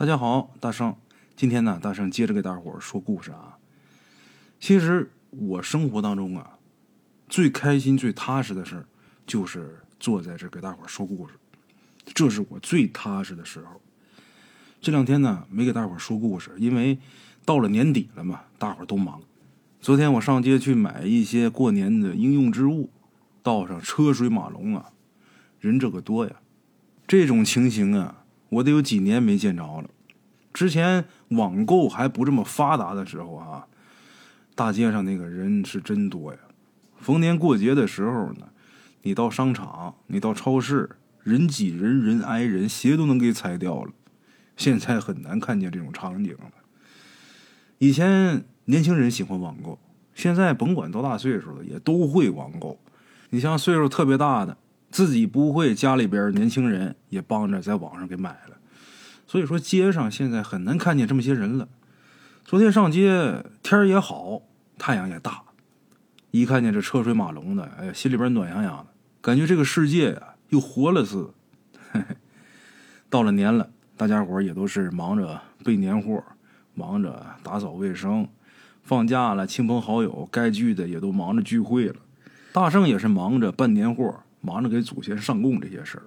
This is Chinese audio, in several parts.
大家好，大圣，今天呢，大圣接着给大伙儿说故事啊。其实我生活当中啊，最开心、最踏实的事儿，就是坐在这给大伙儿说故事，这是我最踏实的时候。这两天呢，没给大伙儿说故事，因为到了年底了嘛，大伙儿都忙。昨天我上街去买一些过年的应用之物，道上车水马龙啊，人这个多呀，这种情形啊。我得有几年没见着了。之前网购还不这么发达的时候啊，大街上那个人是真多呀。逢年过节的时候呢，你到商场，你到超市，人挤人，人挨人，鞋都能给踩掉了。现在很难看见这种场景了。以前年轻人喜欢网购，现在甭管多大岁数了，也都会网购。你像岁数特别大的。自己不会，家里边年轻人也帮着在网上给买了，所以说街上现在很难看见这么些人了。昨天上街，天也好，太阳也大，一看见这车水马龙的，哎呀，心里边暖洋洋的，感觉这个世界呀又活了似的。到了年了，大家伙也都是忙着备年货，忙着打扫卫生，放假了，亲朋好友该聚的也都忙着聚会了，大圣也是忙着办年货。忙着给祖先上供这些事儿，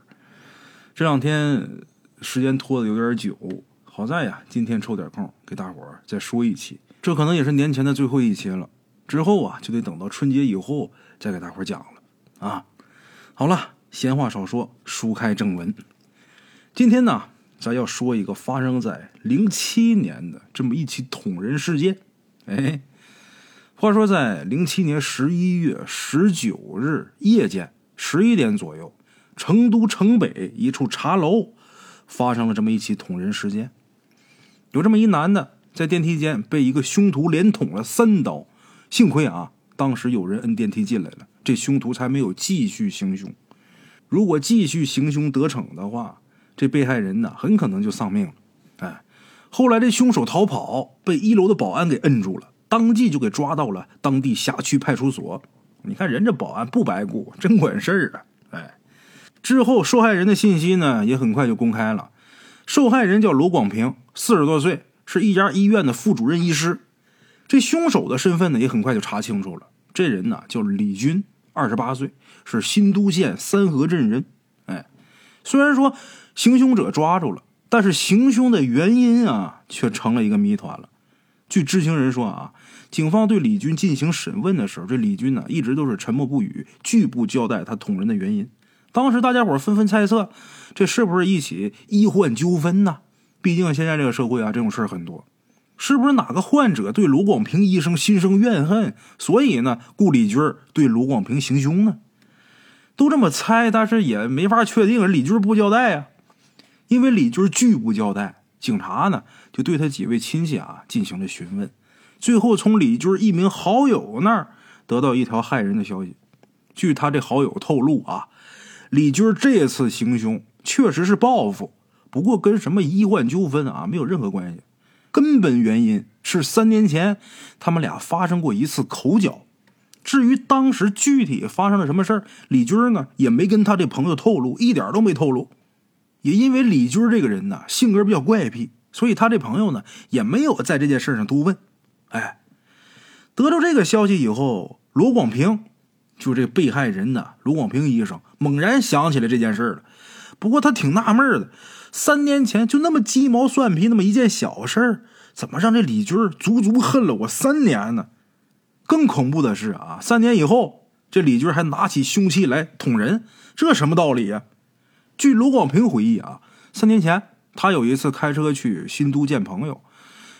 这两天时间拖得有点久，好在呀，今天抽点空给大伙儿再说一期，这可能也是年前的最后一期了。之后啊，就得等到春节以后再给大伙儿讲了啊。好了，闲话少说，书开正文。今天呢，咱要说一个发生在零七年的这么一起捅人事件。哎，话说在零七年十一月十九日夜间。十一点左右，成都城北一处茶楼发生了这么一起捅人事件。有这么一男的在电梯间被一个凶徒连捅了三刀，幸亏啊，当时有人摁电梯进来了，这凶徒才没有继续行凶。如果继续行凶得逞的话，这被害人呢很可能就丧命了。哎，后来这凶手逃跑，被一楼的保安给摁住了，当即就给抓到了当地辖区派出所。你看人这保安不白雇，真管事儿啊！哎，之后受害人的信息呢也很快就公开了。受害人叫罗广平，四十多岁，是一家医院的副主任医师。这凶手的身份呢也很快就查清楚了。这人呢叫李军，二十八岁，是新都县三河镇人。哎，虽然说行凶者抓住了，但是行凶的原因啊却成了一个谜团了。据知情人说啊。警方对李军进行审问的时候，这李军呢一直都是沉默不语，拒不交代他捅人的原因。当时大家伙纷纷猜测，这是不是一起医患纠纷呢？毕竟现在这个社会啊，这种事儿很多，是不是哪个患者对卢广平医生心生怨恨，所以呢，顾李军对卢广平行凶呢？都这么猜，但是也没法确定。李军不交代啊，因为李军拒不交代，警察呢就对他几位亲戚啊进行了询问。最后从李军一名好友那儿得到一条骇人的消息。据他这好友透露啊，李军这次行凶确实是报复，不过跟什么医患纠纷啊没有任何关系。根本原因是三年前他们俩发生过一次口角。至于当时具体发生了什么事儿，李军呢也没跟他这朋友透露，一点都没透露。也因为李军这个人呢性格比较怪癖，所以他这朋友呢也没有在这件事上多问。哎，得到这个消息以后，罗广平，就这被害人呢，罗广平医生猛然想起来这件事了。不过他挺纳闷的，三年前就那么鸡毛蒜皮那么一件小事怎么让这李军足足恨了我三年呢？更恐怖的是啊，三年以后，这李军还拿起凶器来捅人，这什么道理呀？据罗广平回忆啊，三年前他有一次开车去新都见朋友。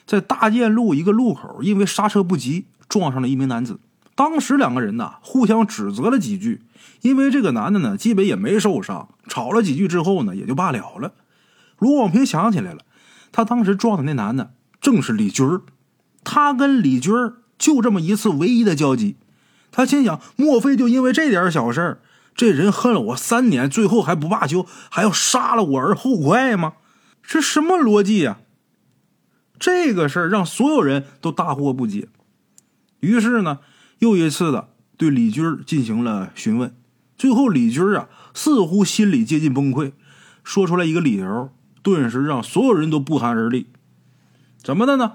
在大建路一个路口，因为刹车不及，撞上了一名男子。当时两个人呢互相指责了几句，因为这个男的呢基本也没受伤，吵了几句之后呢也就罢了了。卢广平想起来了，他当时撞的那男的正是李军儿，他跟李军儿就这么一次唯一的交集。他心想，莫非就因为这点小事这人恨了我三年，最后还不罢休，还要杀了我而后快吗？这什么逻辑呀？这个事儿让所有人都大惑不解，于是呢，又一次的对李军进行了询问。最后，李军啊，似乎心里接近崩溃，说出来一个理由：顿时让所有人都不寒而栗。怎么的呢？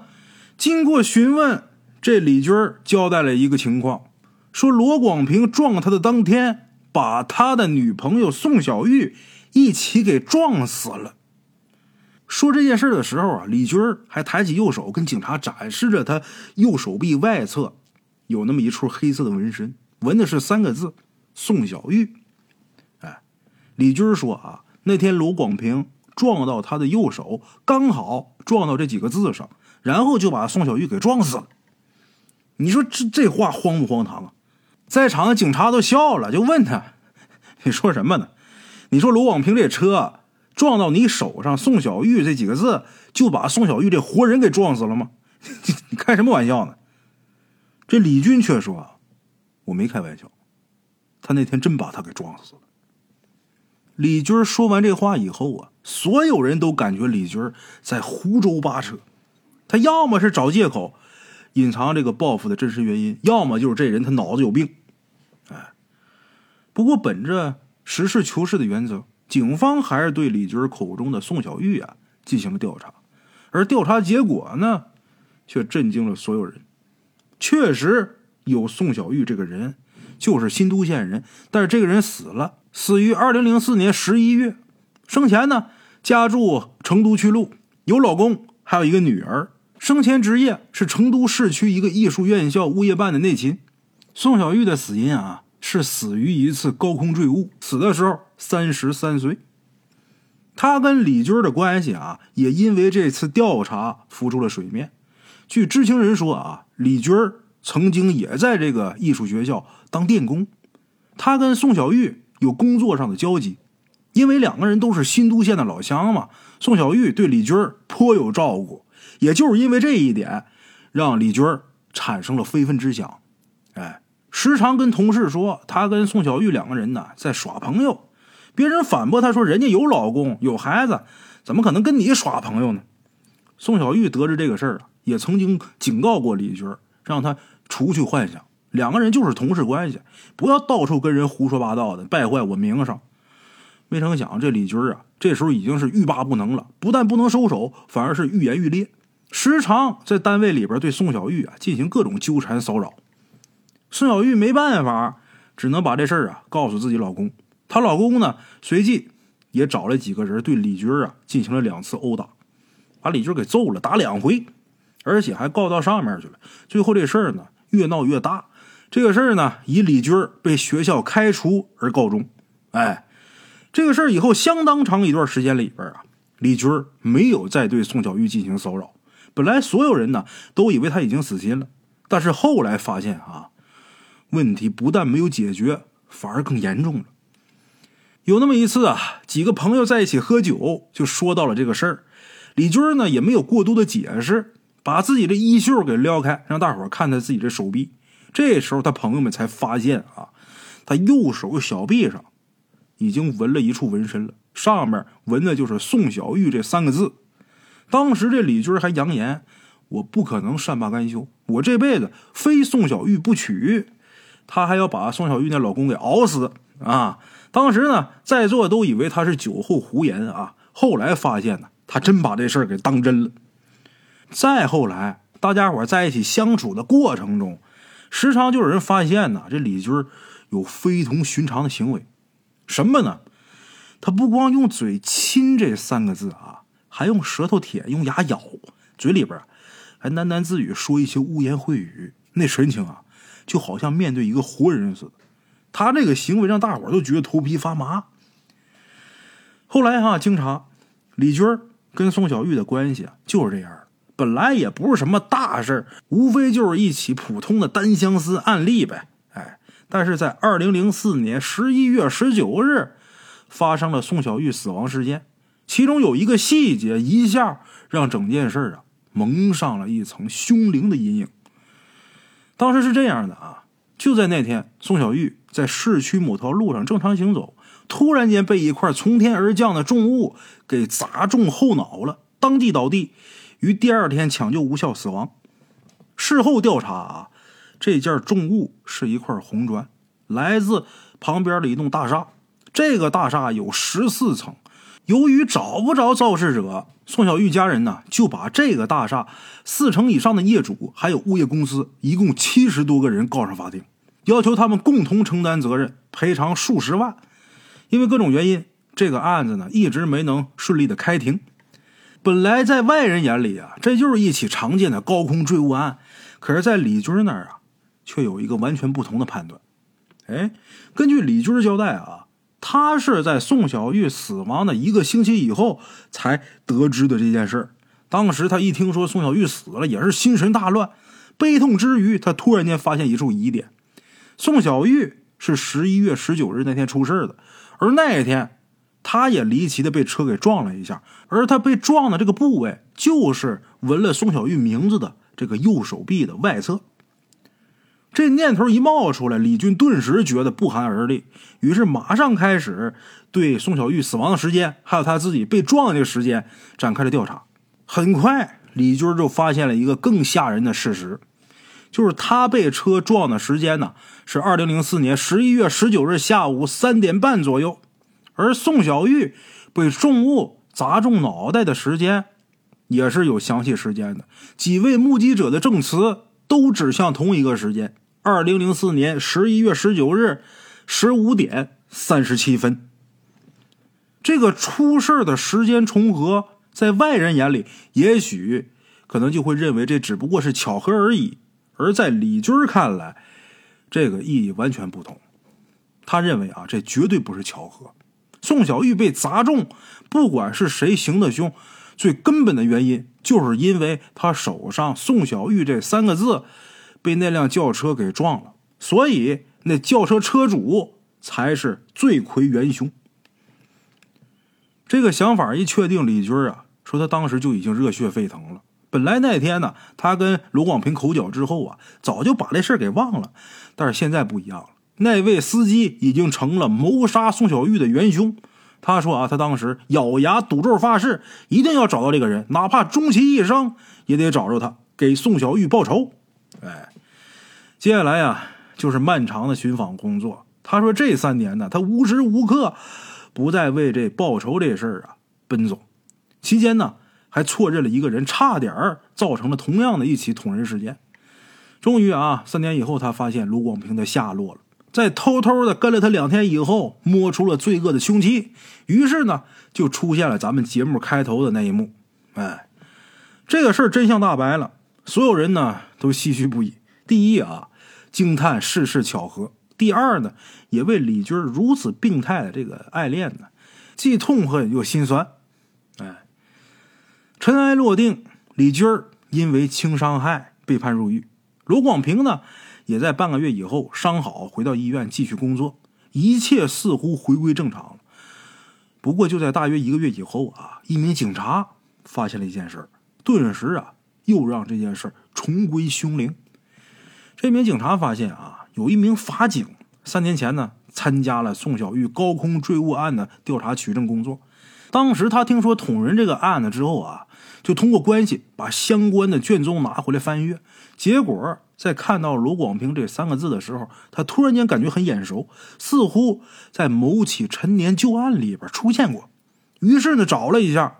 经过询问，这李军交代了一个情况，说罗广平撞他的当天，把他的女朋友宋小玉一起给撞死了。说这件事的时候啊，李军还抬起右手跟警察展示着他右手臂外侧有那么一处黑色的纹身，纹的是三个字“宋小玉”。哎，李军说啊，那天罗广平撞到他的右手，刚好撞到这几个字上，然后就把宋小玉给撞死了。你说这这话荒不荒唐啊？在场的警察都笑了，就问他：“ 你说什么呢？你说罗广平这车？”撞到你手上，宋小玉这几个字就把宋小玉这活人给撞死了吗？你开什么玩笑呢？这李军却说：“我没开玩笑，他那天真把他给撞死了。”李军说完这话以后啊，所有人都感觉李军在胡诌八扯，他要么是找借口隐藏这个报复的真实原因，要么就是这人他脑子有病。哎，不过本着实事求是的原则。警方还是对李军口中的宋小玉啊进行了调查，而调查结果呢，却震惊了所有人。确实有宋小玉这个人，就是新都县人，但是这个人死了，死于二零零四年十一月。生前呢，家住成都区路，有老公，还有一个女儿。生前职业是成都市区一个艺术院校物业办的内勤。宋小玉的死因啊。是死于一次高空坠物，死的时候三十三岁。他跟李军的关系啊，也因为这次调查浮出了水面。据知情人说啊，李军曾经也在这个艺术学校当电工。他跟宋小玉有工作上的交集，因为两个人都是新都县的老乡嘛。宋小玉对李军颇有照顾，也就是因为这一点，让李军产生了非分之想。哎。时常跟同事说，他跟宋小玉两个人呢在耍朋友。别人反驳他说：“人家有老公有孩子，怎么可能跟你耍朋友呢？”宋小玉得知这个事儿啊，也曾经警告过李军，让他除去幻想，两个人就是同事关系，不要到处跟人胡说八道的，败坏我名声。没成想，这李军啊，这时候已经是欲罢不能了，不但不能收手，反而是愈演愈烈，时常在单位里边对宋小玉啊进行各种纠缠骚扰。宋小玉没办法，只能把这事儿啊告诉自己老公。她老公呢，随即也找了几个人对李军啊进行了两次殴打，把李军给揍了，打两回，而且还告到上面去了。最后这事儿呢越闹越大，这个事儿呢以李军被学校开除而告终。哎，这个事儿以后相当长一段时间里边啊，李军没有再对宋小玉进行骚扰。本来所有人呢都以为他已经死心了，但是后来发现啊。问题不但没有解决，反而更严重了。有那么一次啊，几个朋友在一起喝酒，就说到了这个事儿。李军呢也没有过多的解释，把自己的衣袖给撩开，让大伙看他自己的手臂。这时候，他朋友们才发现啊，他右手小臂上已经纹了一处纹身了，上面纹的就是“宋小玉”这三个字。当时这李军还扬言：“我不可能善罢甘休，我这辈子非宋小玉不娶。”他还要把宋小玉那老公给熬死啊！当时呢，在座都以为他是酒后胡言啊。后来发现呢，他真把这事儿给当真了。再后来，大家伙在一起相处的过程中，时常就有人发现呢，这李军有非同寻常的行为。什么呢？他不光用嘴亲这三个字啊，还用舌头舔，用牙咬，嘴里边还喃喃自语说一些污言秽语，那神情啊！就好像面对一个活人似的，他这个行为让大伙都觉得头皮发麻。后来哈，经查，李军跟宋小玉的关系啊就是这样本来也不是什么大事无非就是一起普通的单相思案例呗。哎，但是在二零零四年十一月十九日，发生了宋小玉死亡事件，其中有一个细节，一下让整件事啊蒙上了一层凶灵的阴影。当时是这样的啊，就在那天，宋小玉在市区某条路上正常行走，突然间被一块从天而降的重物给砸中后脑了，当即倒地，于第二天抢救无效死亡。事后调查啊，这件重物是一块红砖，来自旁边的一栋大厦。这个大厦有十四层，由于找不着肇事者，宋小玉家人呢就把这个大厦四成以上的业主还有物业公司一共七十多个人告上法庭，要求他们共同承担责任，赔偿数十万。因为各种原因，这个案子呢一直没能顺利的开庭。本来在外人眼里啊，这就是一起常见的高空坠物案，可是，在李军那儿啊，却有一个完全不同的判断。哎，根据李军交代啊。他是在宋小玉死亡的一个星期以后才得知的这件事当时他一听说宋小玉死了，也是心神大乱，悲痛之余，他突然间发现一处疑点：宋小玉是十一月十九日那天出事的，而那一天，他也离奇的被车给撞了一下，而他被撞的这个部位，就是纹了宋小玉名字的这个右手臂的外侧。这念头一冒出来，李军顿时觉得不寒而栗，于是马上开始对宋小玉死亡的时间，还有他自己被撞的时间展开了调查。很快，李军就发现了一个更吓人的事实，就是他被车撞的时间呢是二零零四年十一月十九日下午三点半左右，而宋小玉被重物砸中脑袋的时间也是有详细时间的，几位目击者的证词。都指向同一个时间，二零零四年十一月十九日十五点三十七分。这个出事的时间重合，在外人眼里，也许可能就会认为这只不过是巧合而已；而在李军看来，这个意义完全不同。他认为啊，这绝对不是巧合。宋小玉被砸中，不管是谁行的凶。最根本的原因，就是因为他手上“宋小玉”这三个字被那辆轿车给撞了，所以那轿车车主才是罪魁元凶。这个想法一确定，李军啊说他当时就已经热血沸腾了。本来那天呢，他跟罗广平口角之后啊，早就把这事给忘了。但是现在不一样了，那位司机已经成了谋杀宋小玉的元凶。他说：“啊，他当时咬牙赌咒发誓，一定要找到这个人，哪怕终其一生也得找着他，给宋小玉报仇。”哎，接下来呀，就是漫长的寻访工作。他说：“这三年呢，他无时无刻不在为这报仇这事儿啊奔走。期间呢，还错认了一个人，差点儿造成了同样的一起捅人事件。终于啊，三年以后，他发现卢广平的下落了。”在偷偷的跟了他两天以后，摸出了罪恶的凶器，于是呢，就出现了咱们节目开头的那一幕。哎，这个事儿真相大白了，所有人呢都唏嘘不已。第一啊，惊叹世事巧合；第二呢，也为李军如此病态的这个爱恋呢，既痛恨又心酸。哎，尘埃落定，李军因为轻伤害被判入狱，罗广平呢？也在半个月以后伤好，回到医院继续工作，一切似乎回归正常。不过就在大约一个月以后啊，一名警察发现了一件事顿时啊，又让这件事重归凶灵。这名警察发现啊，有一名法警三年前呢，参加了宋小玉高空坠物案的调查取证工作。当时他听说捅人这个案子之后啊，就通过关系把相关的卷宗拿回来翻阅，结果。在看到罗广平这三个字的时候，他突然间感觉很眼熟，似乎在某起陈年旧案里边出现过。于是呢，找了一下，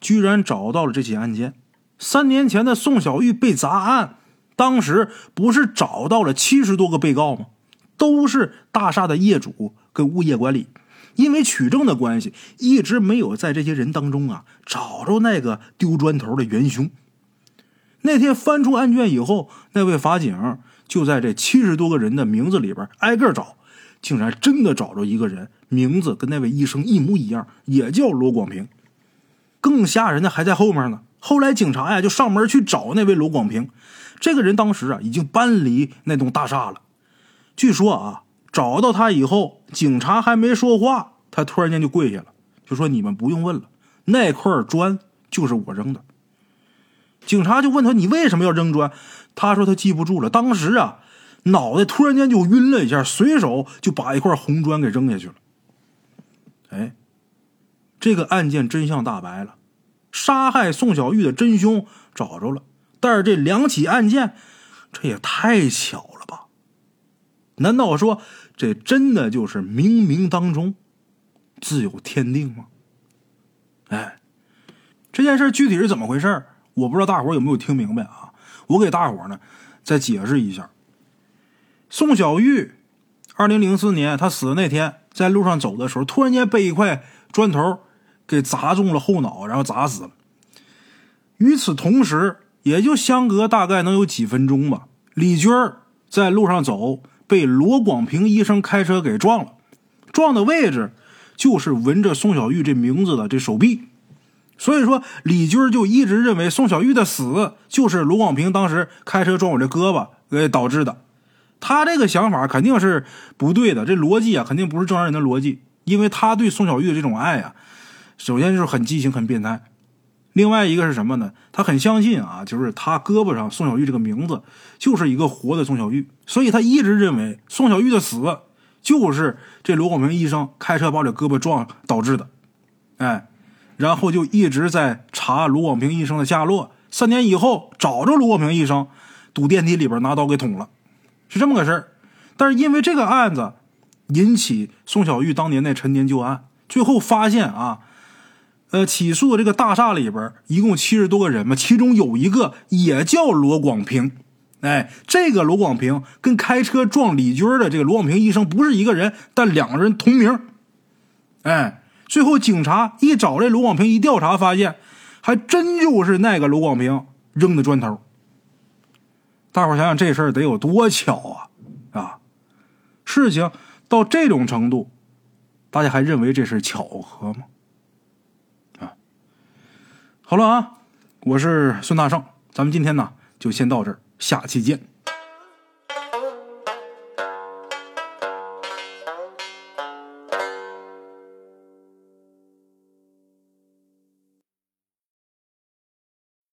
居然找到了这起案件。三年前的宋小玉被砸案，当时不是找到了七十多个被告吗？都是大厦的业主跟物业管理。因为取证的关系，一直没有在这些人当中啊找着那个丢砖头的元凶。那天翻出案卷以后，那位法警就在这七十多个人的名字里边挨个找，竟然真的找着一个人，名字跟那位医生一模一样，也叫罗广平。更吓人的还在后面呢。后来警察呀就上门去找那位罗广平，这个人当时啊已经搬离那栋大厦了。据说啊，找到他以后，警察还没说话，他突然间就跪下了，就说：“你们不用问了，那块砖就是我扔的。”警察就问他：“你为什么要扔砖？”他说：“他记不住了，当时啊，脑袋突然间就晕了一下，随手就把一块红砖给扔下去了。”哎，这个案件真相大白了，杀害宋小玉的真凶找着了。但是这两起案件，这也太巧了吧？难道说这真的就是冥冥当中自有天定吗？哎，这件事具体是怎么回事我不知道大伙有没有听明白啊？我给大伙呢再解释一下。宋小玉，二零零四年他死的那天，在路上走的时候，突然间被一块砖头给砸中了后脑，然后砸死了。与此同时，也就相隔大概能有几分钟吧，李军在路上走，被罗广平医生开车给撞了，撞的位置就是纹着宋小玉这名字的这手臂。所以说，李军就一直认为宋小玉的死就是罗广平当时开车撞我这胳膊给导致的。他这个想法肯定是不对的，这逻辑啊肯定不是正常人的逻辑。因为他对宋小玉的这种爱啊，首先就是很畸形、很变态。另外一个是什么呢？他很相信啊，就是他胳膊上宋小玉这个名字就是一个活的宋小玉，所以他一直认为宋小玉的死就是这罗广平医生开车把我这胳膊撞导致的。哎。然后就一直在查卢广平医生的下落。三年以后找着卢广平医生，堵电梯里边拿刀给捅了，是这么个事儿。但是因为这个案子引起宋小玉当年那陈年旧案，最后发现啊，呃，起诉这个大厦里边一共七十多个人嘛，其中有一个也叫罗广平。哎，这个罗广平跟开车撞李军的这个罗广平医生不是一个人，但两个人同名。哎。最后，警察一找这卢广平，一调查发现，还真就是那个卢广平扔的砖头。大伙想想，这事儿得有多巧啊！啊，事情到这种程度，大家还认为这是巧合吗？啊，好了啊，我是孙大圣，咱们今天呢就先到这儿，下期见。